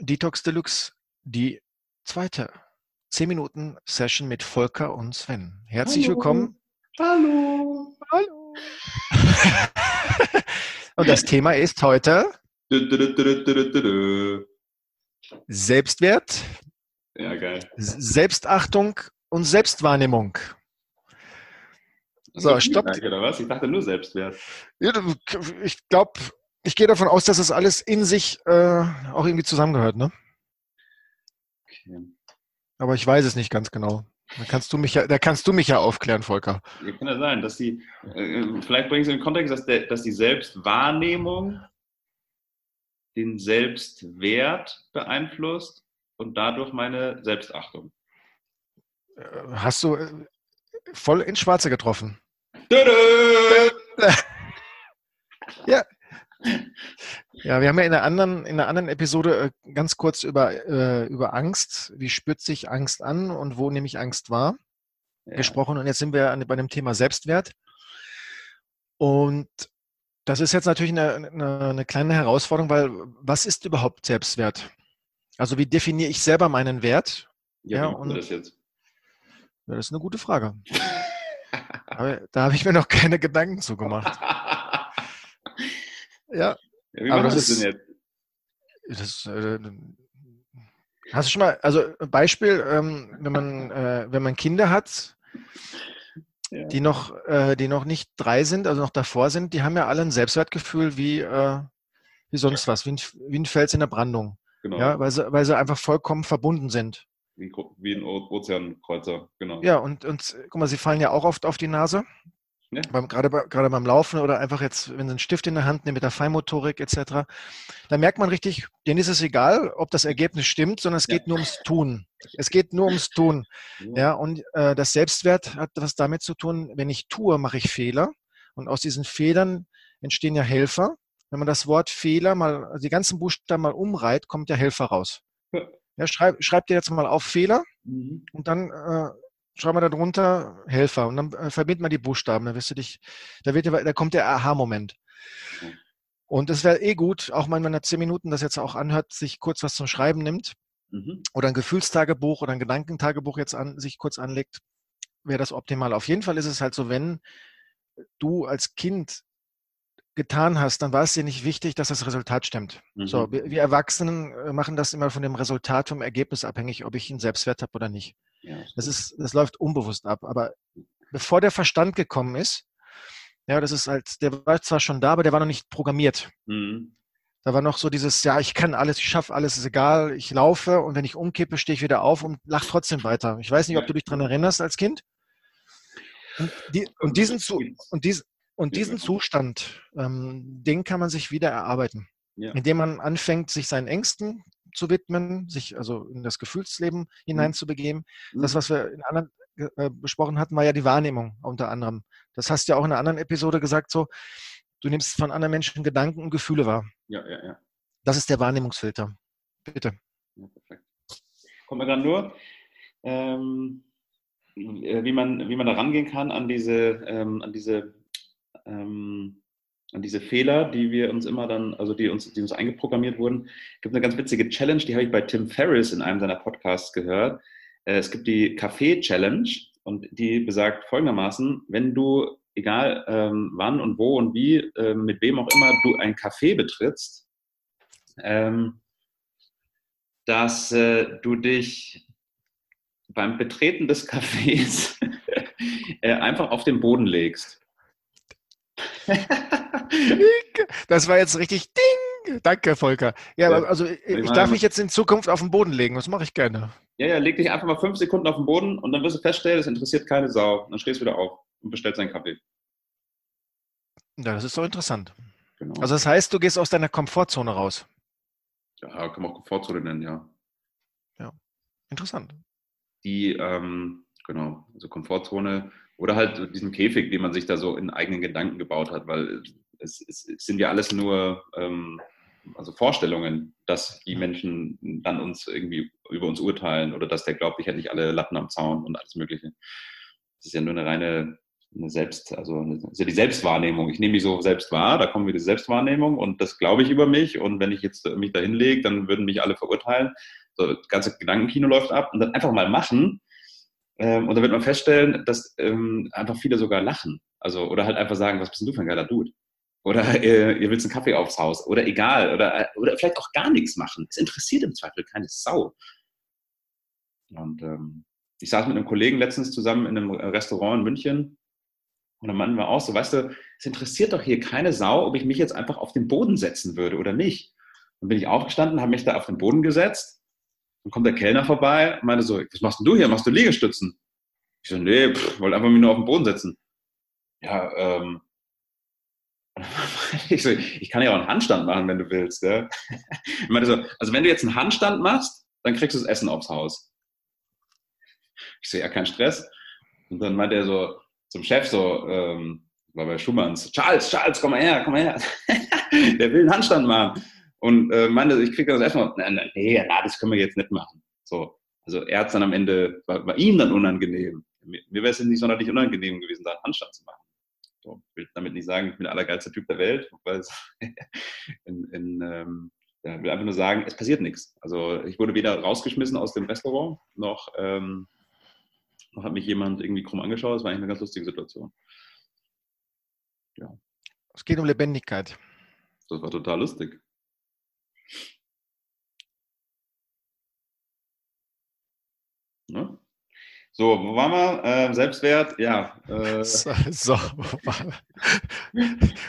Detox Deluxe, die zweite 10 Minuten Session mit Volker und Sven. Herzlich Hallo. willkommen. Hallo. Hallo. und das Thema ist heute. Selbstwert, Ja, geil. Selbstachtung und Selbstwahrnehmung. So, stopp. Feedback, Oder was? Ich dachte nur Selbstwert. Ich glaube, ich gehe davon aus, dass das alles in sich äh, auch irgendwie zusammengehört, ne? Okay. Aber ich weiß es nicht ganz genau. Da kannst du mich ja, da kannst du mich ja aufklären, Volker. Ja, kann ja sein, dass die, äh, vielleicht bringe ich es in den Kontext, dass, der, dass die Selbstwahrnehmung den Selbstwert beeinflusst und dadurch meine Selbstachtung. Äh, Hast du äh, voll ins Schwarze getroffen. Dü, dü. Ja, wir haben ja in einer anderen, in einer anderen Episode äh, ganz kurz über, äh, über Angst, wie spürt sich Angst an und wo nehme ich Angst wahr, Ja. gesprochen. Und jetzt sind wir bei dem Thema Selbstwert. Und das ist jetzt natürlich eine, eine, eine kleine Herausforderung, weil was ist überhaupt Selbstwert? Also wie definiere ich selber meinen Wert? Ja, Ja, wie das jetzt? Ja, das ist eine gute Frage. Aber da habe ich mir noch keine Gedanken zu gemacht. Ja, Ja, wie Aber das das denn jetzt? Das, äh, hast du schon mal, also Beispiel, ähm, wenn man, äh, wenn man Kinder hat, Ja. die noch, äh, die noch nicht drei sind, also noch davor sind, die haben ja alle ein Selbstwertgefühl wie, äh, wie sonst was, wie ein, wie ein Fels in der Brandung. Genau, Ja, weil sie, weil sie einfach vollkommen verbunden sind. wie, ein wie ein Ozeankreuzer, genau. Ja, und, und guck mal, sie fallen ja auch oft auf die Nase. Ja. Beim, gerade, bei, gerade beim Laufen oder einfach jetzt, wenn sie einen Stift in der Hand nehmen mit der Feinmotorik etc., da merkt man richtig, denen ist es egal, ob das Ergebnis stimmt, sondern es Ja. geht nur ums Tun. Es geht nur ums Tun. Ja, und äh, das Selbstwert hat was damit zu tun, wenn ich tue, mache ich Fehler. Und aus diesen Fehlern entstehen ja Helfer. Wenn man das Wort Fehler mal, also die ganzen Buchstaben mal umreiht, kommt der Helfer raus. Ja. Ja, schreib, schreib dir jetzt mal auf Fehler Mhm. und dann äh, schreiben wir da drunter Helfer und dann äh, verbindet man die Buchstaben. Da wirst du dich, da wird, da kommt der Aha-Moment. Und es wäre eh gut, auch mal, wenn man zehn Minuten das jetzt auch anhört, sich kurz was zum Schreiben nimmt Mhm. oder ein Gefühlstagebuch oder ein Gedankentagebuch jetzt an, sich kurz anlegt, wäre das optimal. Auf jeden Fall ist es halt so, wenn du als Kind getan hast, dann war es dir nicht wichtig, dass das Resultat stimmt. Mhm. So, wir, wir Erwachsenen äh, machen das immer von dem Resultat, vom Ergebnis abhängig, ob ich einen Selbstwert habe oder nicht. Das ist, das läuft unbewusst ab. Aber bevor der Verstand gekommen ist, ja, das ist halt, der war zwar schon da, aber der war noch nicht programmiert. Mhm. Da war noch so dieses, ja, ich kann alles, ich schaffe alles, ist egal, ich laufe und wenn ich umkippe, stehe ich wieder auf und lach trotzdem weiter. Ich weiß nicht, ob du dich daran erinnerst als Kind. Und, die, und diesen, und dies, und diesen. Zustand, ähm, den kann man sich wieder erarbeiten, Ja. indem man anfängt, sich seinen Ängsten zu widmen, sich also in das Gefühlsleben hineinzubegeben. Das, Mhm. was wir in anderen äh, besprochen hatten, war ja die Wahrnehmung unter anderem. Das hast du ja auch in einer anderen Episode gesagt, so, du nimmst von anderen Menschen Gedanken und Gefühle wahr. ja, ja, ja. Das ist der Wahrnehmungsfilter. Bitte. Ja, perfekt. Kommt mir gerade nur, ähm, äh, wie, man, wie man da rangehen kann an diese, ähm, an diese, ähm, an diese Fehler, die wir uns immer dann, also die uns, die uns eingeprogrammiert wurden. Gibt eine ganz witzige Challenge, die habe ich bei Tim Ferriss in einem seiner Podcasts gehört. Äh, es gibt die Kaffee-Challenge und die besagt folgendermaßen, wenn du, egal ähm, wann und wo und wie, äh, mit wem auch immer du ein Café betrittst, ähm, dass äh, du dich beim Betreten des Cafés äh, einfach auf den Boden legst. Das war jetzt richtig Ding. Danke, Volker. Ja, Ja. also ich, ich darf mich jetzt in Zukunft auf den Boden legen. Das mache ich gerne. Ja, ja, leg dich einfach mal fünf Sekunden auf den Boden und dann wirst du feststellen, es interessiert keine Sau. Dann stehst du wieder auf und bestellst einen Kaffee. Ja, das ist doch interessant. Genau. Also das heißt, du gehst aus deiner Komfortzone raus. ja, kann man auch Komfortzone nennen, ja. Interessant. Die, ähm, genau, also Komfortzone oder halt diesen Käfig, den man sich da so in eigenen Gedanken gebaut hat, weil es, es, es sind ja alles nur ähm, also Vorstellungen, dass die Menschen dann uns irgendwie über uns urteilen oder dass der glaubt, ich hätte nicht alle Latten am Zaun und alles Mögliche. Das ist ja nur eine reine eine Selbst, also eine, ist ja die Selbstwahrnehmung. Ich nehme mich so selbst wahr, da kommen wir die Selbstwahrnehmung und das glaube ich über mich. Und wenn ich jetzt mich da hinlege, dann würden mich alle verurteilen. So, das ganze Gedankenkino läuft ab und dann einfach mal machen. Ähm, und dann wird man feststellen, dass ähm, einfach viele sogar lachen. Also, oder halt einfach sagen, was bist denn du für ein geiler Dude? Oder äh, ihr willst einen Kaffee aufs Haus. Oder egal. Oder, äh, oder vielleicht auch gar nichts machen. Es interessiert im Zweifel keine Sau. Und ähm, ich saß mit einem Kollegen letztens zusammen in einem Restaurant in München und der Mann war auch so, weißt du, es interessiert doch hier keine Sau, ob ich mich jetzt einfach auf den Boden setzen würde oder nicht. Dann bin ich aufgestanden, habe mich da auf den Boden gesetzt. Dann kommt der Kellner vorbei und meinte so, was machst denn du hier? Machst du Liegestützen? Ich so, nee, pff, wollte einfach mich nur auf den Boden setzen. Ja, ähm, ich, so, ich kann ja auch einen Handstand machen, wenn du willst. Ja? Ich meinte so, also wenn du jetzt einen Handstand machst, dann kriegst du das Essen aufs Haus. Ich so, ja, kein Stress. Und dann meinte er so, zum Chef so, ähm, war bei Schumanns, Charles, Charles, komm mal her, komm mal her. der will einen Handstand machen. Und äh, meinte, ich kriege das erstmal, nee, nee, das können wir jetzt nicht machen. So, also er hat es dann am Ende, war, war ihm dann unangenehm. Mir, mir wäre es nicht sonderlich unangenehm gewesen, da einen Handstand zu machen. So, ich will damit nicht sagen, ich bin der allergeilste Typ der Welt, weil in, in ähm, ja, will einfach nur sagen, es passiert nichts. Also ich wurde weder rausgeschmissen aus dem Restaurant, noch ähm, hat mich jemand irgendwie krumm angeschaut. Das war eigentlich eine ganz lustige Situation. Ja. Es geht um Lebendigkeit. Das war total lustig. Ja. So, wo waren wir? Äh, Selbstwert, ja. Äh. So, so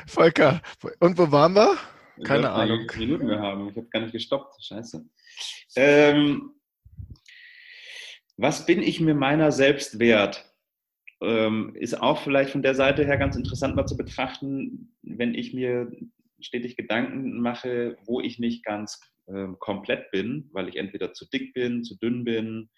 Volker, und wo waren wir? Keine Ahnung. Wie viele Minuten wir haben. Ich habe gar nicht gestoppt. Scheiße. Ähm, was bin ich mir meiner selbst wert? Ähm, ist auch vielleicht von der Seite her ganz interessant mal zu betrachten, wenn ich mir stetig Gedanken mache, wo ich nicht ganz ähm, komplett bin, weil ich entweder zu dick bin, zu dünn bin,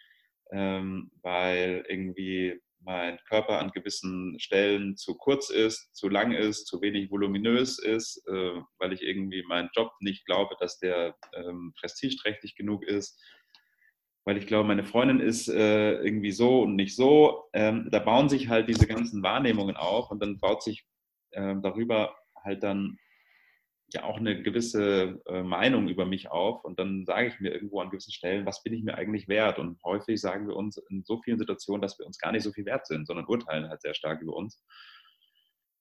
ähm, weil irgendwie mein Körper an gewissen Stellen zu kurz ist, zu lang ist, zu wenig voluminös ist, äh, weil ich irgendwie meinen Job nicht glaube, dass der ähm, prestigeträchtig genug ist weil ich glaube, meine Freundin ist äh, irgendwie so und nicht so. Ähm, da bauen sich halt diese ganzen Wahrnehmungen auf und dann baut sich äh, darüber halt dann ja auch eine gewisse äh, Meinung über mich auf und dann sage ich mir irgendwo an gewissen Stellen, was bin ich mir eigentlich wert? Und häufig sagen wir uns in so vielen Situationen, dass wir uns gar nicht so viel wert sind, sondern urteilen halt sehr stark über uns.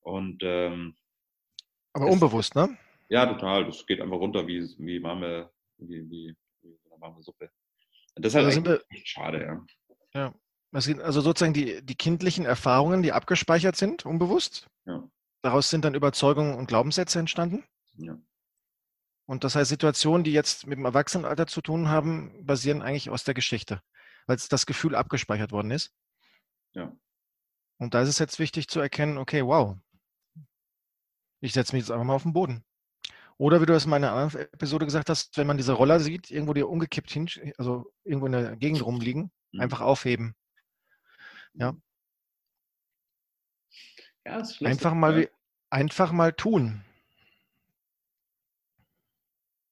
Und ähm, aber unbewusst, ne? Ja, total. Das geht einfach runter wie, wie warme, wie, wie, wie warme Suppe. Das ist halt also wir, echt schade, ja. Ja. Also sozusagen die, die kindlichen Erfahrungen, die abgespeichert sind, unbewusst. Ja. Daraus sind dann Überzeugungen und Glaubenssätze entstanden. Ja. Und das heißt, Situationen, die jetzt mit dem Erwachsenenalter zu tun haben, basieren eigentlich aus der Geschichte, weil das Gefühl abgespeichert worden ist. Ja. Und da ist es jetzt wichtig zu erkennen, okay, wow, ich setze mich jetzt einfach mal auf den Boden. Oder wie du es in meiner anderen Episode gesagt hast, wenn man diese Roller sieht, irgendwo die umgekippt hin, also irgendwo in der Gegend rumliegen, mhm. einfach aufheben. Ja. ja einfach, mal, ja. einfach mal tun.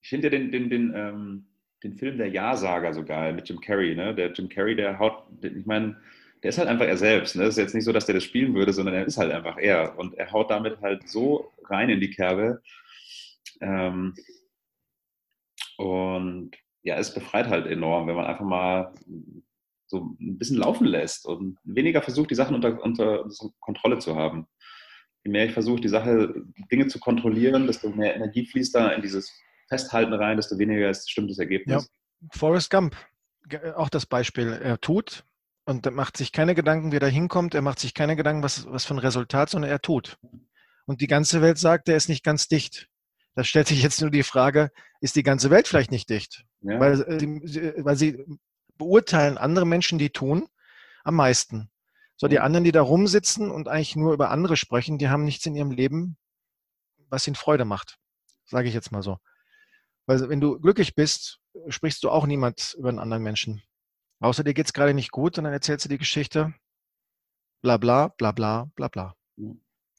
Ich finde ja den, den, den, ähm, den Film Der Ja-Sager so geil mit Jim Carrey. Ne? Der Jim Carrey, der haut, ich meine, der ist halt einfach er selbst. Ne? Es ist jetzt nicht so, dass der das spielen würde, sondern er ist halt einfach er. Und er haut damit halt so rein in die Kerbe. Ähm, und ja, es befreit halt enorm, wenn man einfach mal so ein bisschen laufen lässt und weniger versucht, die Sachen unter, unter Kontrolle zu haben. Je mehr ich versuche, die Sache, Dinge zu kontrollieren, desto mehr Energie fließt da in dieses Festhalten rein, desto weniger ist bestimmtes Ergebnis. Ja. Forrest Gump, auch das Beispiel. Er tut und macht sich keine Gedanken, wie er da hinkommt. Er macht sich keine Gedanken, was, was für ein Resultat, sondern er tut. Und die ganze Welt sagt, er ist nicht ganz dicht. Da stellt sich jetzt nur die Frage, ist die ganze Welt vielleicht nicht dicht? Ja. Weil, äh, weil sie beurteilen andere Menschen, die tun, am meisten. So, die anderen, die da rumsitzen und eigentlich nur über andere sprechen, die haben nichts in ihrem Leben, was ihnen Freude macht. Sage ich jetzt mal so. Weil wenn du glücklich bist, sprichst du auch niemand über einen anderen Menschen. Außer dir geht es gerade nicht gut und dann erzählst du die Geschichte, bla bla, bla bla, bla bla.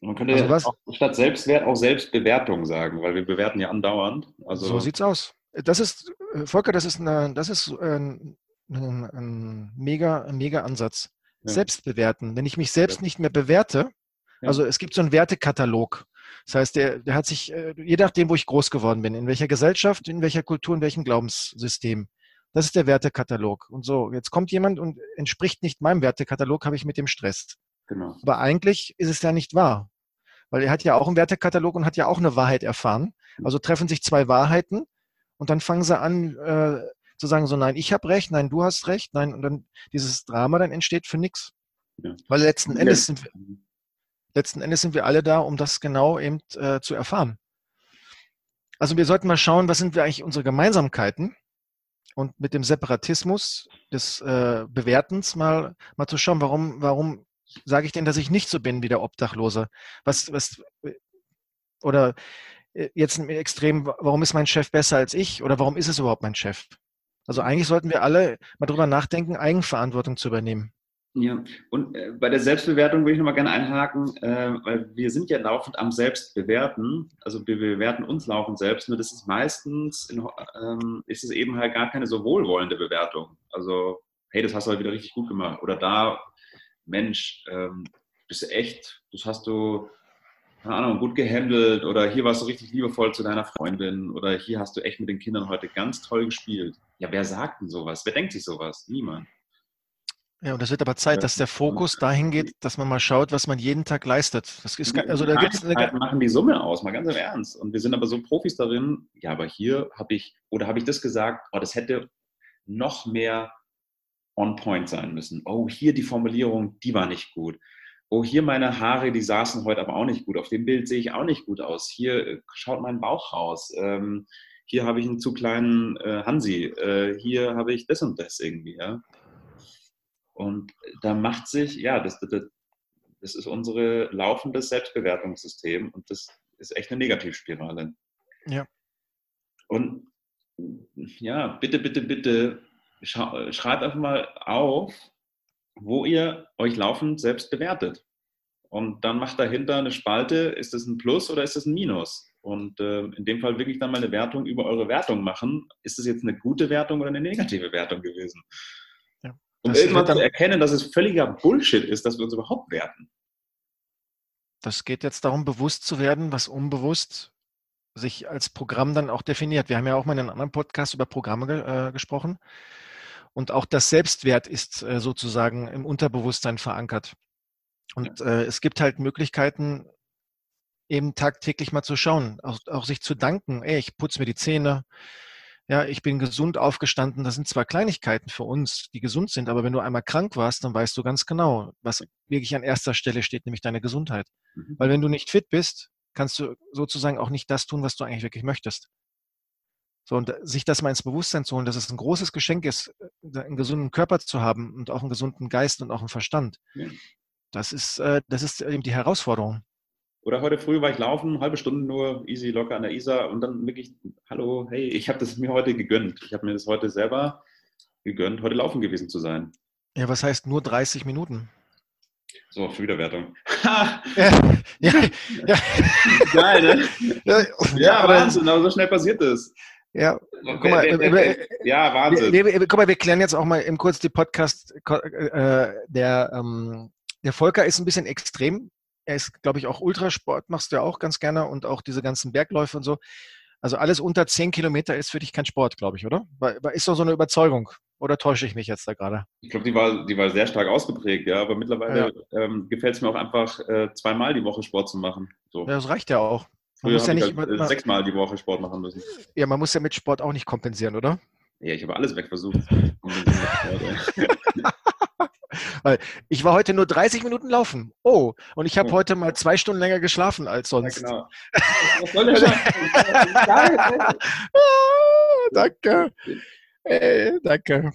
Man könnte also was, auch statt Selbstwert auch Selbstbewertung sagen, weil wir bewerten ja andauernd. Also so sieht's aus. Das ist, äh, Volker, das ist, eine, das ist ein, ein, ein mega, ein mega Ansatz. Ja. Selbstbewerten. Wenn ich mich selbst nicht mehr bewerte, Ja. Also es gibt so einen Wertekatalog. Das heißt, der, der hat sich, äh, je nachdem, wo ich groß geworden bin, in welcher Gesellschaft, in welcher Kultur, in welchem Glaubenssystem. Das ist der Wertekatalog. Und so, jetzt kommt jemand und entspricht nicht meinem Wertekatalog, habe ich mit dem Stress. Genau. Aber eigentlich ist es ja nicht wahr. Weil er hat ja auch einen Wertekatalog und hat ja auch eine Wahrheit erfahren. Also treffen sich zwei Wahrheiten und dann fangen sie an äh, zu sagen, so nein, ich habe recht, nein, du hast recht, nein, und dann dieses Drama dann entsteht für nichts. Ja. Weil letzten Endes sind wir, letzten Endes sind wir alle da, um das genau eben äh, zu erfahren. Also wir sollten mal schauen, was sind wir eigentlich unsere Gemeinsamkeiten und mit dem Separatismus des äh, Bewertens mal, mal zu schauen, warum, warum sage ich denn, dass ich nicht so bin wie der Obdachlose? Was, was, oder äh, jetzt im Extrem, warum ist mein Chef besser als ich? Oder warum ist es überhaupt mein Chef? Also eigentlich sollten wir alle mal drüber nachdenken, Eigenverantwortung zu übernehmen. Ja, und äh, bei der Selbstbewertung würde ich nochmal gerne einhaken, äh, weil wir sind ja laufend am Selbstbewerten, also wir bewerten uns laufend selbst, nur das ist meistens, in, ähm, ist es eben halt gar keine so wohlwollende Bewertung. Also, hey, das hast du halt wieder richtig gut gemacht. Oder da, Mensch, ähm, bist du echt, das hast du, keine Ahnung, gut gehandelt oder hier warst du richtig liebevoll zu deiner Freundin oder hier hast du echt mit den Kindern heute ganz toll gespielt. Ja, wer sagt denn sowas? Wer denkt sich sowas? Niemand. Ja, und das wird aber Zeit, dass der Fokus dahin geht, dass man mal schaut, was man jeden Tag leistet. Das ist, also da gibt's eine machen die Summe aus, mal ganz im Ernst. Und wir sind aber so Profis darin, ja, aber hier habe ich, oder habe ich das gesagt, oh, das hätte noch mehr on point sein müssen. Oh, hier die Formulierung, die war nicht gut. Oh, hier meine Haare, die saßen heute aber auch nicht gut. Auf dem Bild sehe ich auch nicht gut aus. Hier äh, schaut mein Bauch raus. Ähm, hier habe ich einen zu kleinen äh, Hansi. Äh, hier habe ich das und das irgendwie. Ja? Und da macht sich, ja, das, das, das ist unser laufendes Selbstbewertungssystem und das ist echt eine Negativspirale. Ja. Und ja, bitte, bitte, bitte schreibt einfach mal auf, wo ihr euch laufend selbst bewertet. Und dann macht dahinter eine Spalte, ist das ein Plus oder ist das ein Minus? Und äh, in dem Fall wirklich dann mal eine Wertung über eure Wertung machen. Ist das jetzt eine gute Wertung oder eine negative Wertung gewesen? Um das irgendwann zu erkennen, dass es völliger Bullshit ist, dass wir uns überhaupt werten. Das geht jetzt darum, bewusst zu werden, was unbewusst sich als Programm dann auch definiert. Wir haben ja auch mal in einem anderen Podcast über Programme ge äh, gesprochen. Und auch das Selbstwert ist äh, sozusagen im Unterbewusstsein verankert. Und ja. äh, es gibt halt Möglichkeiten, eben tagtäglich mal zu schauen, auch, auch sich zu danken. Ey, ich putze mir die Zähne, ja, ich bin gesund aufgestanden. Das sind zwar Kleinigkeiten für uns, die gesund sind, aber wenn du einmal krank warst, dann weißt du ganz genau, was wirklich an erster Stelle steht, nämlich deine Gesundheit. Mhm. Weil wenn du nicht fit bist, kannst du sozusagen auch nicht das tun, was du eigentlich wirklich möchtest. So, und sich das mal ins Bewusstsein zu holen, dass es ein großes Geschenk ist, äh, einen gesunden Körper zu haben und auch einen gesunden Geist und auch einen Verstand. Ja. Das ist, äh, das ist eben die Herausforderung. Oder heute früh war ich laufen, halbe Stunde nur, easy, locker an der Isar und dann wirklich, hallo, hey, ich habe das mir heute gegönnt. Ich habe mir das heute selber gegönnt, heute laufen gewesen zu sein. Ja, was heißt nur 30 Minuten? So, für Wiederwertung. ja, ja, ja. Geil, ne? Ja, ja Wahnsinn, aber so schnell passiert das. Ja, guck mal, ja, Wahnsinn. Wir, wir, guck mal, wir klären jetzt auch mal im kurz die Podcast. Äh, der, ähm, der Volker ist ein bisschen extrem er ist, glaube ich, auch Ultrasport, machst du ja auch ganz gerne und auch diese ganzen Bergläufe und so. Also alles unter 10 Kilometer ist für dich kein Sport, glaube ich, oder? Ist doch so eine Überzeugung. Oder täusche ich mich jetzt da gerade? Ich glaube, die war, die war sehr stark ausgeprägt, ja. Aber mittlerweile ja. ähm, gefällt es mir auch einfach, äh, zweimal die Woche Sport zu machen. So. Ja, das reicht ja auch. Man muss ja nicht halt, äh, sechsmal die Woche Sport machen müssen. Ja, man muss ja mit Sport auch nicht kompensieren, oder? Ja, ich habe alles wegversucht. Weil ich war heute nur 30 Minuten laufen. Oh, und ich habe ja. heute mal zwei Stunden länger geschlafen als sonst. Ja, genau. Was soll ah, danke. Hey, danke.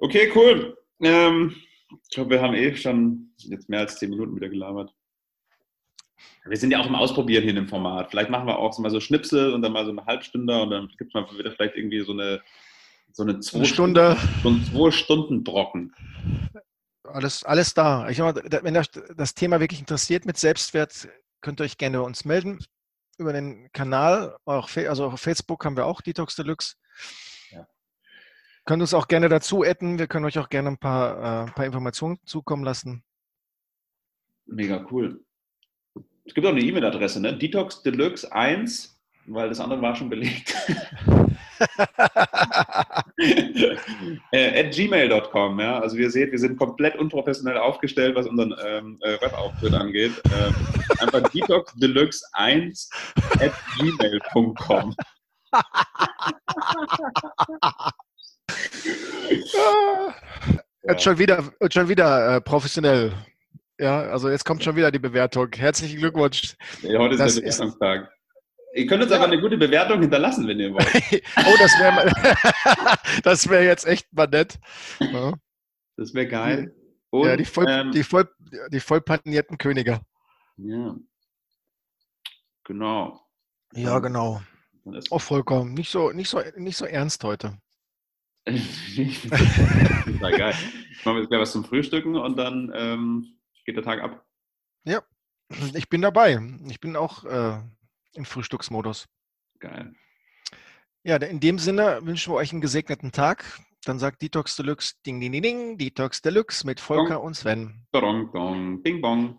Okay, cool. Ähm, ich glaube, wir haben eh schon jetzt mehr als zehn Minuten wieder gelabert. Wir sind ja auch im Ausprobieren hier in dem Format. Vielleicht machen wir auch mal so Schnipsel und dann mal so eine Halbstunde und dann gibt es mal wieder vielleicht irgendwie so eine so eine zwei Stunde. So ein zwei Stunden Brocken. Alles, alles da. Ich wenn euch das Thema wirklich interessiert mit Selbstwert, könnt ihr euch gerne bei uns melden über den Kanal. Auch, also auf Facebook haben wir auch Detox Deluxe. Ja. Könnt uns auch gerne dazu adden. Wir können euch auch gerne ein paar, äh, ein paar Informationen zukommen lassen. Mega cool. Es gibt auch eine E-Mail-Adresse, ne? Detox Deluxe 1, weil das andere war schon belegt. äh, at gmail.com, ja. Also ihr seht, wir sind komplett unprofessionell aufgestellt, was unseren ähm, äh, Webauftritt angeht. Ähm, einfach Detox Deluxe 1 at gmail.com. Jetzt schon wieder, schon wieder äh, professionell. Ja, also jetzt kommt schon wieder die Bewertung. Herzlichen Glückwunsch. Ja, heute ist das der Bewertungstag. Ihr könnt uns ja. aber eine gute Bewertung hinterlassen, wenn ihr wollt. oh, das wäre das wär jetzt echt mal nett. Ja. Das wäre geil. Und, ja, die voll, ähm, die voll, die voll panierten Könige. Ja. Genau. Ja, genau. Auch vollkommen. Nicht so, nicht so, nicht so ernst heute. war geil. Ich mache jetzt gleich was zum Frühstücken und dann ähm, geht der Tag ab. Ja, ich bin dabei. Ich bin auch äh, im Frühstücksmodus. Geil. Ja, in dem Sinne wünschen wir euch einen gesegneten Tag. Dann sagt Detox Deluxe Ding Ding Ding Ding, Detox Deluxe mit Volker dong. und Sven. Dong, dong, Bing Bong.